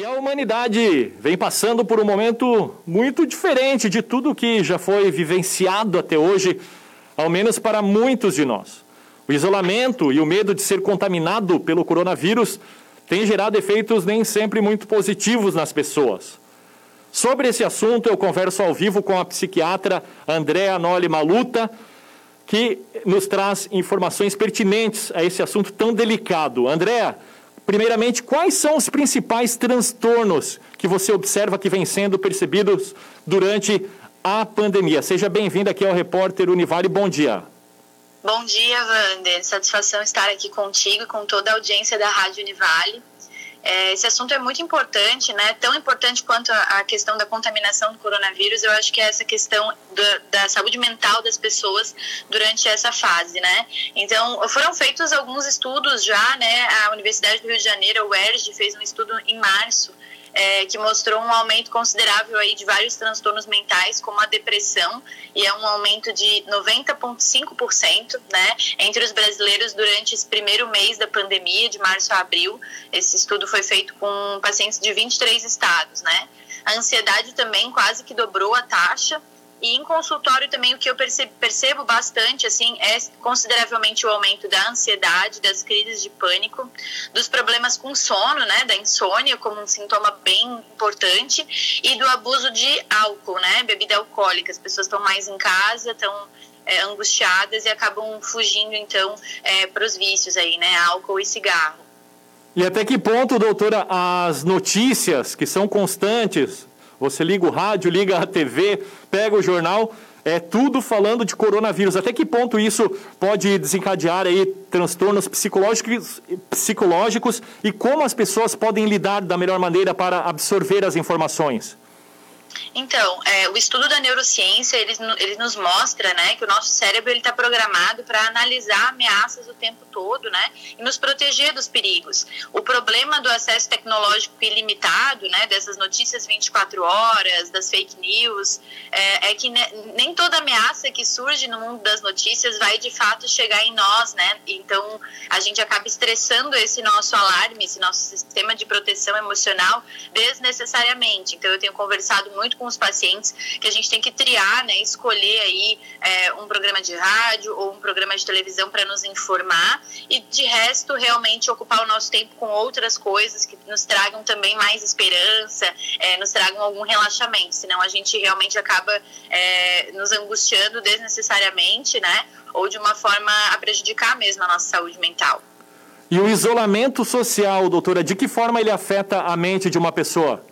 E a humanidade vem passando por um momento muito diferente de tudo que já foi vivenciado até hoje, ao menos para muitos de nós. O isolamento e o medo de ser contaminado pelo coronavírus tem gerado efeitos nem sempre muito positivos nas pessoas. Sobre esse assunto, eu converso ao vivo com a psiquiatra Andréa Noli Maluta, que nos traz informações pertinentes a esse assunto tão delicado. Andréa, Primeiramente, quais são os principais transtornos que você observa que vêm sendo percebidos durante a pandemia? Seja bem-vindo aqui ao Repórter Univale. Bom dia. Bom dia, Wander. Satisfação estar aqui contigo e com toda a audiência da Rádio Univale. É, esse assunto é muito importante, né? Tão importante quanto a, questão da contaminação do coronavírus. Eu acho que é essa questão da, da, saúde mental das pessoas durante essa fase, né? Então, foram feitos alguns estudos já, né? A Universidade do Rio de Janeiro, a UERJ, fez um estudo em março é, que mostrou um aumento considerável aí de vários transtornos mentais, como a depressão, e é um aumento de 90,5% né, entre os brasileiros durante esse primeiro mês da pandemia, de março a abril. Esse estudo foi feito com pacientes de 23 estados. Né? A ansiedade também quase que dobrou a taxa, e em consultório também o que eu percebo, percebo bastante assim é consideravelmente o aumento da ansiedade, das crises de pânico, dos problemas com sono, né, da insônia como um sintoma bem importante e do abuso de álcool, né, bebida alcoólica. As pessoas estão mais em casa, estão é, angustiadas e acabam fugindo então é, para os vícios aí, né, álcool e cigarro. E até que ponto, doutora, as notícias que são constantes você liga o rádio, liga a TV, pega o jornal, é tudo falando de coronavírus. Até que ponto isso pode desencadear aí transtornos psicológicos, psicológicos e como as pessoas podem lidar da melhor maneira para absorver as informações? Então, é, o estudo da neurociência, ele, ele nos mostra, né, que o nosso cérebro está programado para analisar ameaças o tempo todo, né, e nos proteger dos perigos. O problema do acesso tecnológico ilimitado, né, dessas notícias 24 horas, das fake news, é, é que ne, nem toda ameaça que surge no mundo das notícias vai de fato chegar em nós, né, então a gente acaba estressando esse nosso alarme, esse nosso sistema de proteção emocional desnecessariamente. Então, eu tenho conversado muito com os pacientes que a gente tem que triar, né, escolher aí é, um programa de rádio ou um programa de televisão para nos informar e de resto realmente ocupar o nosso tempo com outras coisas que nos tragam também mais esperança, é, nos tragam algum relaxamento, senão a gente realmente acaba é, nos angustiando desnecessariamente, né, ou de uma forma a prejudicar mesmo a nossa saúde mental. E o isolamento social, doutora, de que forma ele afeta a mente de uma pessoa?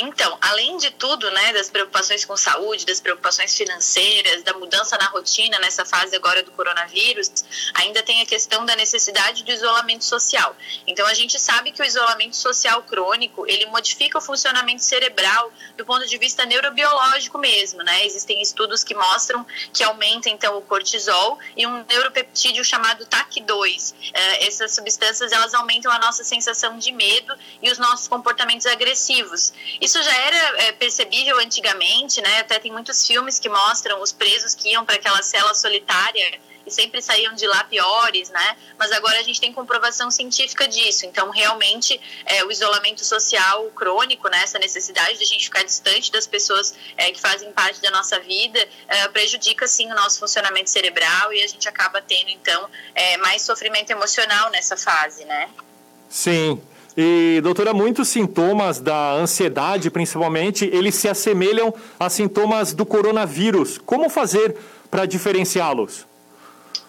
Então, além de tudo, né, das preocupações com saúde, das preocupações financeiras, da mudança na rotina nessa fase agora do coronavírus, ainda tem a questão da necessidade do isolamento social. Então, a gente sabe que o isolamento social crônico, ele modifica o funcionamento cerebral do ponto de vista neurobiológico mesmo, né? Existem estudos que mostram que aumenta, então, o cortisol e um neuropeptídeo chamado TAC2. Eh, essas substâncias, elas aumentam a nossa sensação de medo e os nossos comportamentos agressivos. Isso já era é, percebível antigamente, né? Até tem muitos filmes que mostram os presos que iam para aquela cela solitária e sempre saíam de lá piores, né? Mas agora a gente tem comprovação científica disso. Então, realmente, é, o isolamento social crônico, né? Essa necessidade de a gente ficar distante das pessoas é, que fazem parte da nossa vida, é, prejudica, sim, o nosso funcionamento cerebral e a gente acaba tendo, então, é, mais sofrimento emocional nessa fase, né? Sim, e, doutora, muitos sintomas da ansiedade, principalmente, eles se assemelham a sintomas do coronavírus. Como fazer para diferenciá-los?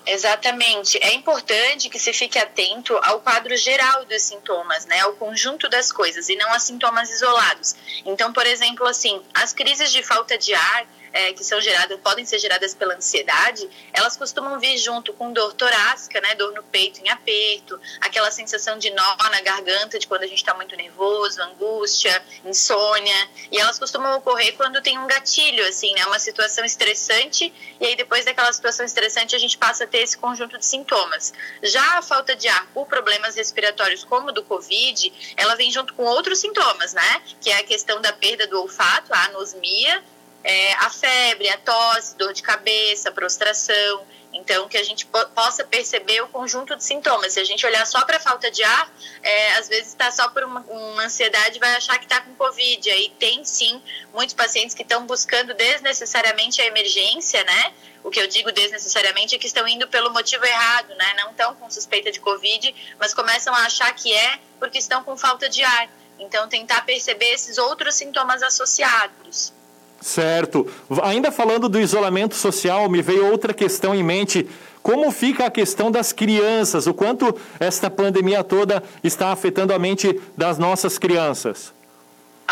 Exatamente. É importante que se fique atento ao quadro geral dos sintomas, né, ao conjunto das coisas e não a sintomas isolados. Então, por exemplo, assim, as crises de falta de ar é, que são geradas, podem ser geradas pela ansiedade, elas costumam vir junto com dor torácica, né, dor no peito em aperto, aquela sensação de nó na garganta de quando a gente está muito nervoso, angústia, insônia, e elas costumam ocorrer quando tem um gatilho, assim, né, uma situação estressante, e aí depois daquela situação estressante a gente passa a ter esse conjunto de sintomas. Já a falta de ar por problemas respiratórios como do Covid, ela vem junto com outros sintomas, né, que é a questão da perda do olfato, a anosmia, é, a febre, a tosse, dor de cabeça, prostração. Então, que a gente possa perceber o conjunto de sintomas. Se a gente olhar só para falta de ar, é, às vezes está só por uma, uma ansiedade vai achar que está com Covid. Aí tem sim muitos pacientes que estão buscando desnecessariamente a emergência, né? O que eu digo desnecessariamente é que estão indo pelo motivo errado, né? Não estão com suspeita de Covid, mas começam a achar que é porque estão com falta de ar. Então, tentar perceber esses outros sintomas associados. Certo. Ainda falando do isolamento social, me veio outra questão em mente. Como fica a questão das crianças? O quanto esta pandemia toda está afetando a mente das nossas crianças?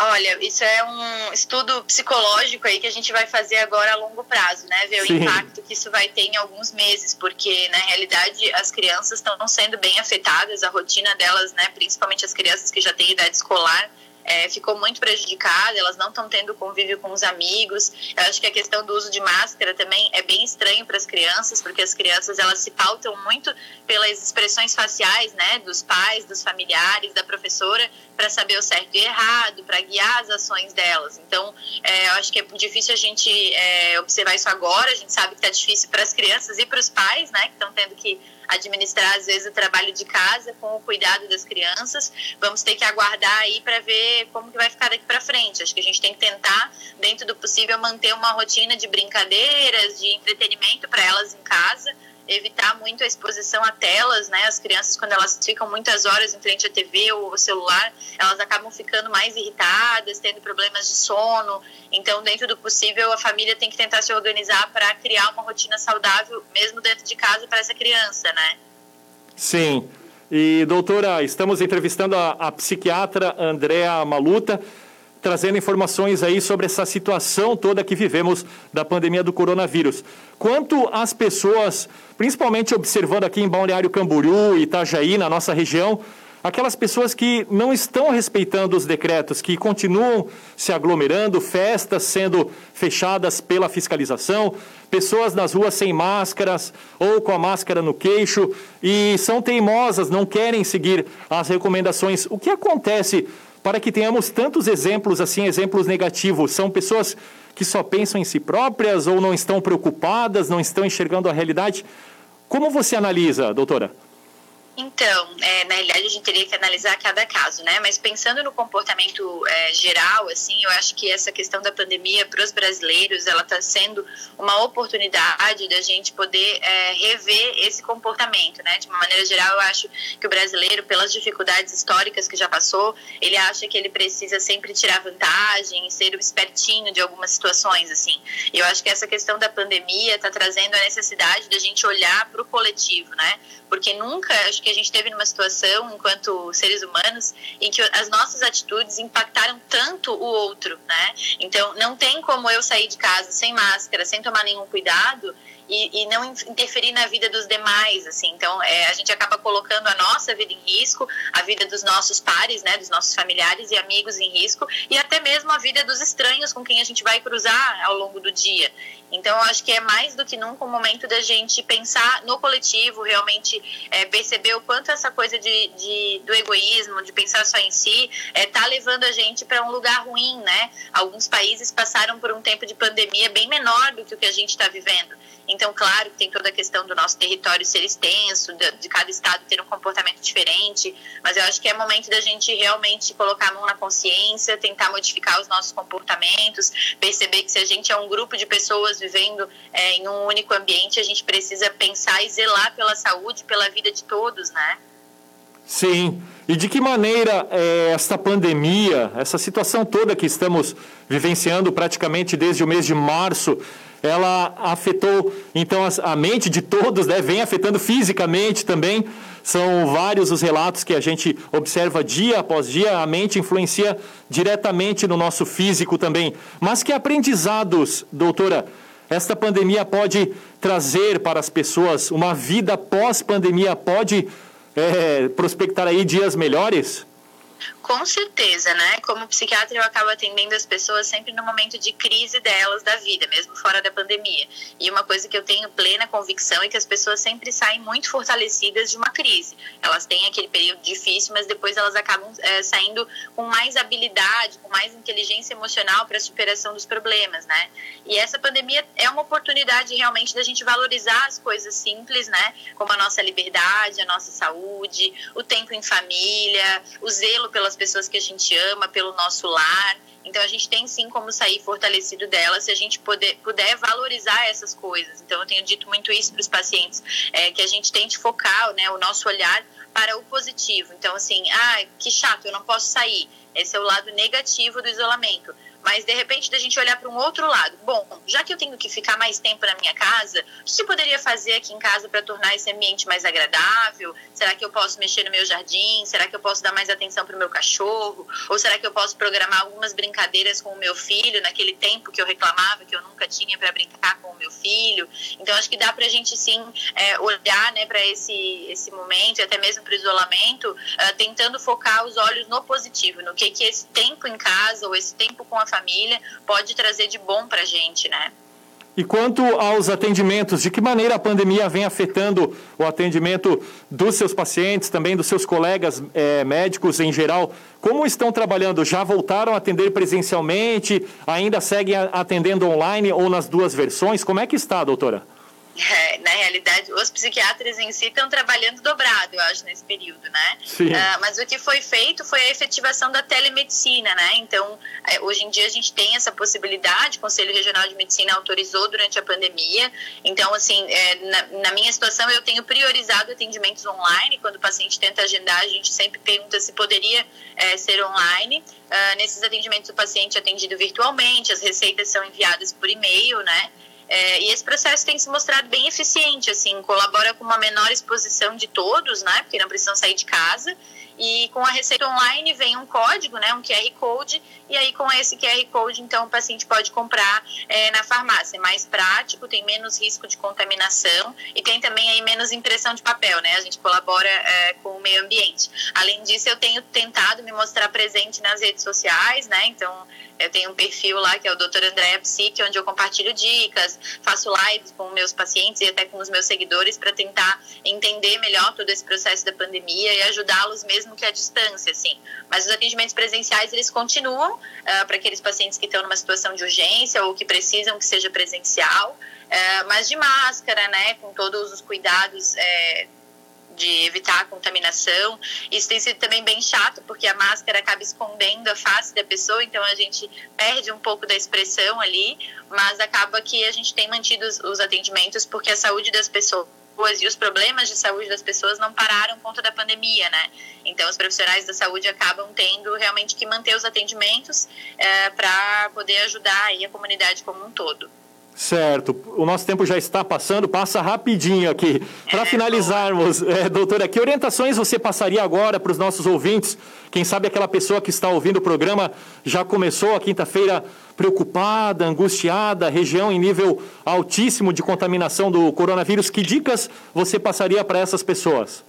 Olha, isso é um estudo psicológico aí que a gente vai fazer agora a longo prazo, né? Ver Sim. o impacto que isso vai ter em alguns meses, porque na realidade as crianças estão sendo bem afetadas, a rotina delas, né? Principalmente as crianças que já têm idade escolar, é, ficou muito prejudicada, elas não estão tendo convívio com os amigos. Eu acho que a questão do uso de máscara também é bem estranho para as crianças, porque as crianças elas se pautam muito pelas expressões faciais, né, dos pais, dos familiares, da professora, para saber o certo e errado, para guiar as ações delas. Então, é, eu acho que é difícil a gente é, observar isso agora. A gente sabe que está difícil para as crianças e para os pais, né, que estão tendo que administrar às vezes o trabalho de casa com o cuidado das crianças. Vamos ter que aguardar aí para ver como que vai ficar daqui para frente. Acho que a gente tem que tentar, dentro do possível, manter uma rotina de brincadeiras, de entretenimento para elas em casa evitar muito a exposição a telas, né? As crianças, quando elas ficam muitas horas em frente à TV ou ao celular, elas acabam ficando mais irritadas, tendo problemas de sono. Então, dentro do possível, a família tem que tentar se organizar para criar uma rotina saudável, mesmo dentro de casa, para essa criança, né? Sim. E, doutora, estamos entrevistando a, a psiquiatra Andréa Maluta trazendo informações aí sobre essa situação toda que vivemos da pandemia do coronavírus. Quanto às pessoas, principalmente observando aqui em Balneário Camboriú Itajaí, na nossa região, aquelas pessoas que não estão respeitando os decretos, que continuam se aglomerando, festas sendo fechadas pela fiscalização, pessoas nas ruas sem máscaras ou com a máscara no queixo e são teimosas, não querem seguir as recomendações. O que acontece para que tenhamos tantos exemplos assim, exemplos negativos. São pessoas que só pensam em si próprias ou não estão preocupadas, não estão enxergando a realidade. Como você analisa, doutora? Então, é, na realidade a gente teria que analisar cada caso, né? Mas pensando no comportamento é, geral, assim, eu acho que essa questão da pandemia para os brasileiros, ela está sendo uma oportunidade da gente poder é, rever esse comportamento, né? De uma maneira geral, eu acho que o brasileiro, pelas dificuldades históricas que já passou, ele acha que ele precisa sempre tirar vantagem e ser o espertinho de algumas situações, assim. E eu acho que essa questão da pandemia está trazendo a necessidade da gente olhar para o coletivo, né? Porque nunca, acho que a gente esteve numa situação, enquanto seres humanos, em que as nossas atitudes impactaram tanto o outro, né? Então, não tem como eu sair de casa sem máscara, sem tomar nenhum cuidado e, e, não interferir na vida dos demais, assim. Então, é, a gente acaba colocando a nossa vida em risco, a vida dos nossos pares, né, dos nossos familiares e amigos em risco, e até mesmo a vida dos estranhos com quem a gente vai cruzar ao longo do dia. Então, eu acho que é mais do que nunca o momento da gente pensar no coletivo, realmente é, perceber o quanto essa coisa de, de, do egoísmo, de pensar só em si, está é, tá levando a gente para um lugar ruim, né? Alguns países passaram por um tempo de pandemia bem menor do que o que a gente está vivendo. Então, claro que tem toda a questão do nosso território ser extenso, de, de, cada estado ter um comportamento diferente, mas eu acho que é momento da gente realmente colocar a mão na consciência, tentar modificar os nossos comportamentos, perceber que se a gente é um grupo de pessoas vivendo é, em um único ambiente, a gente precisa pensar e zelar pela saúde, pela vida de todos, né? Sim. E de que maneira é, esta pandemia, essa situação toda que estamos vivenciando praticamente desde o mês de março, ela afetou então a mente de todos, né? vem afetando fisicamente também. São vários os relatos que a gente observa dia após dia, a mente influencia diretamente no nosso físico também. Mas que aprendizados, doutora, esta pandemia pode trazer para as pessoas uma vida pós-pandemia? Pode é, prospectar aí dias melhores? Com certeza, né? Como psiquiatra, eu acabo atendendo as pessoas sempre no momento de crise delas da vida, mesmo fora da pandemia. E uma coisa que eu tenho plena convicção é que as pessoas sempre saem muito fortalecidas de uma crise. Elas têm aquele período difícil, mas depois elas acabam é, saindo com mais habilidade, com mais inteligência emocional para a superação dos problemas, né? E essa pandemia é uma oportunidade realmente da gente valorizar as coisas simples, né? Como a nossa liberdade, a nossa saúde, o tempo em família, o zelo pela pelas pessoas que a gente ama, pelo nosso lar. Então a gente tem sim como sair fortalecido dela se a gente poder, puder valorizar essas coisas. Então eu tenho dito muito isso para os pacientes, é, que a gente tente focar né, o nosso olhar para o positivo. Então assim, ah, que chato, eu não posso sair. Esse é o lado negativo do isolamento mas de repente da gente olhar para um outro lado. Bom, já que eu tenho que ficar mais tempo na minha casa, o que eu poderia fazer aqui em casa para tornar esse ambiente mais agradável? Será que eu posso mexer no meu jardim? Será que eu posso dar mais atenção para o meu cachorro? Ou será que eu posso programar algumas brincadeiras com o meu filho naquele tempo que eu reclamava que eu nunca tinha para brincar com o meu filho? Então acho que dá para a gente sim é, olhar né, para esse, esse momento e até mesmo para o isolamento, uh, tentando focar os olhos no positivo, no que, que esse tempo em casa ou esse tempo com a família pode trazer de bom para a gente, né? E quanto aos atendimentos, de que maneira a pandemia vem afetando o atendimento dos seus pacientes, também dos seus colegas é, médicos em geral? Como estão trabalhando? Já voltaram a atender presencialmente? Ainda seguem atendendo online ou nas duas versões? Como é que está, doutora? É, na realidade, os psiquiatras em si estão trabalhando dobrado, eu acho, nesse período, né? Uh, mas o que foi feito foi a efetivação da telemedicina, né? Então, é, hoje em dia a gente tem essa possibilidade, o Conselho Regional de Medicina autorizou durante a pandemia. Então, assim, é, na, na, minha situação, eu tenho priorizado atendimentos online. Quando o paciente tenta agendar, a gente sempre pergunta se poderia é, ser online. Uh, nesses atendimentos, o paciente é atendido virtualmente, as receitas são enviadas por e-mail, né? É, e esse processo tem se mostrado bem eficiente, assim, colabora com uma menor exposição de todos, né, porque não precisam sair de casa, e com a receita online vem um código, né, um QR Code, e aí com esse QR Code, então, o paciente pode comprar é, na farmácia. É mais prático, tem menos risco de contaminação e tem também aí menos impressão de papel, né? A gente colabora é, com o meio ambiente. Além disso, eu tenho tentado me mostrar presente nas redes sociais, né? Então, eu tenho um perfil lá que é o Dr. Andréa Psique, onde eu compartilho dicas, faço lives com meus pacientes e até com os meus seguidores para tentar entender melhor todo esse processo da pandemia e ajudá-los mesmo que à distância, assim. Mas os atendimentos presenciais, eles continuam uh, para aqueles pacientes que estão numa situação de urgência ou que precisam que seja presencial, uh, mas de máscara, né, com todos os cuidados uh, de evitar a contaminação. Isso tem sido também bem chato, porque a máscara acaba escondendo a face da pessoa, então a gente perde um pouco da expressão ali, mas acaba que a gente tem mantido os atendimentos porque a saúde das pessoas e os problemas de saúde das pessoas não pararam por conta da pandemia, né? Então, os profissionais da saúde acabam tendo realmente que manter os atendimentos é, para poder ajudar a comunidade como um todo. Certo. O nosso tempo já está passando, passa rapidinho aqui. Para finalizarmos, é, doutora, que orientações você passaria agora para os nossos ouvintes? Quem sabe aquela pessoa que está ouvindo o programa já começou a quinta-feira preocupada, angustiada, região em nível altíssimo de contaminação do coronavírus. Que dicas você passaria para essas pessoas?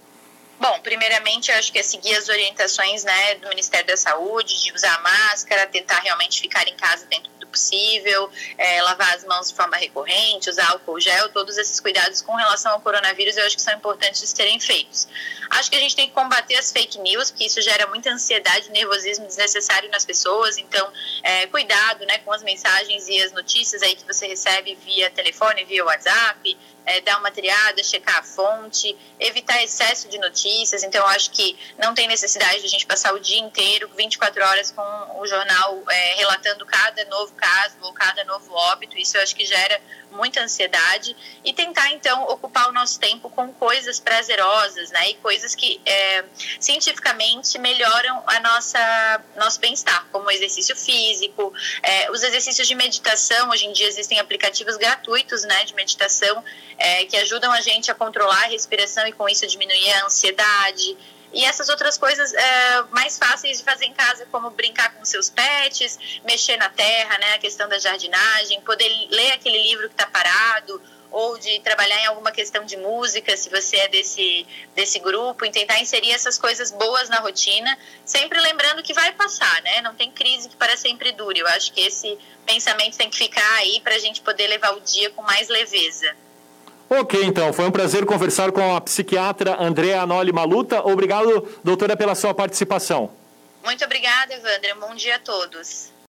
Bom, primeiramente, eu acho que é seguir as orientações né, do Ministério da Saúde, de usar máscara, tentar realmente ficar em casa dentro possível, é, lavar as mãos de forma recorrente, usar álcool gel, todos esses cuidados com relação ao coronavírus eu acho que são importantes de serem feitos. Acho que a gente tem que combater as fake news, porque isso gera muita ansiedade e nervosismo desnecessário nas pessoas, então é, cuidado né, com as mensagens e as notícias aí que você recebe via telefone, via WhatsApp, é, dar uma triada, checar a fonte, evitar excesso de notícias. Então, acho que não tem necessidade de a gente passar o dia inteiro, 24 horas, com o jornal é, relatando cada novo caso ou cada novo óbito. Isso eu acho que gera muita ansiedade. E tentar, então, ocupar o nosso tempo com coisas prazerosas, né? E coisas que é, cientificamente melhoram a nossa nosso bem-estar, como exercício físico, é, os exercícios de meditação. Hoje em dia existem aplicativos gratuitos, né, de meditação é, que ajudam a gente a controlar a respiração e com isso diminuir a ansiedade. E essas outras coisas é, mais fáceis de fazer em casa, como brincar com seus pets, mexer na terra, né, a questão da jardinagem, poder ler aquele livro que está parado, ou de trabalhar em alguma questão de música, se você é desse, desse grupo, em tentar inserir essas coisas boas na rotina, sempre lembrando que vai passar, né? Não tem crise que para sempre dure. Eu acho que esse pensamento tem que ficar aí para a gente poder levar o dia com mais leveza. Ok, então, foi um prazer conversar com a psiquiatra Andréa Anoli Maluta. Obrigado, doutora, pela sua participação. Muito obrigada, Evandro. Bom dia a todos.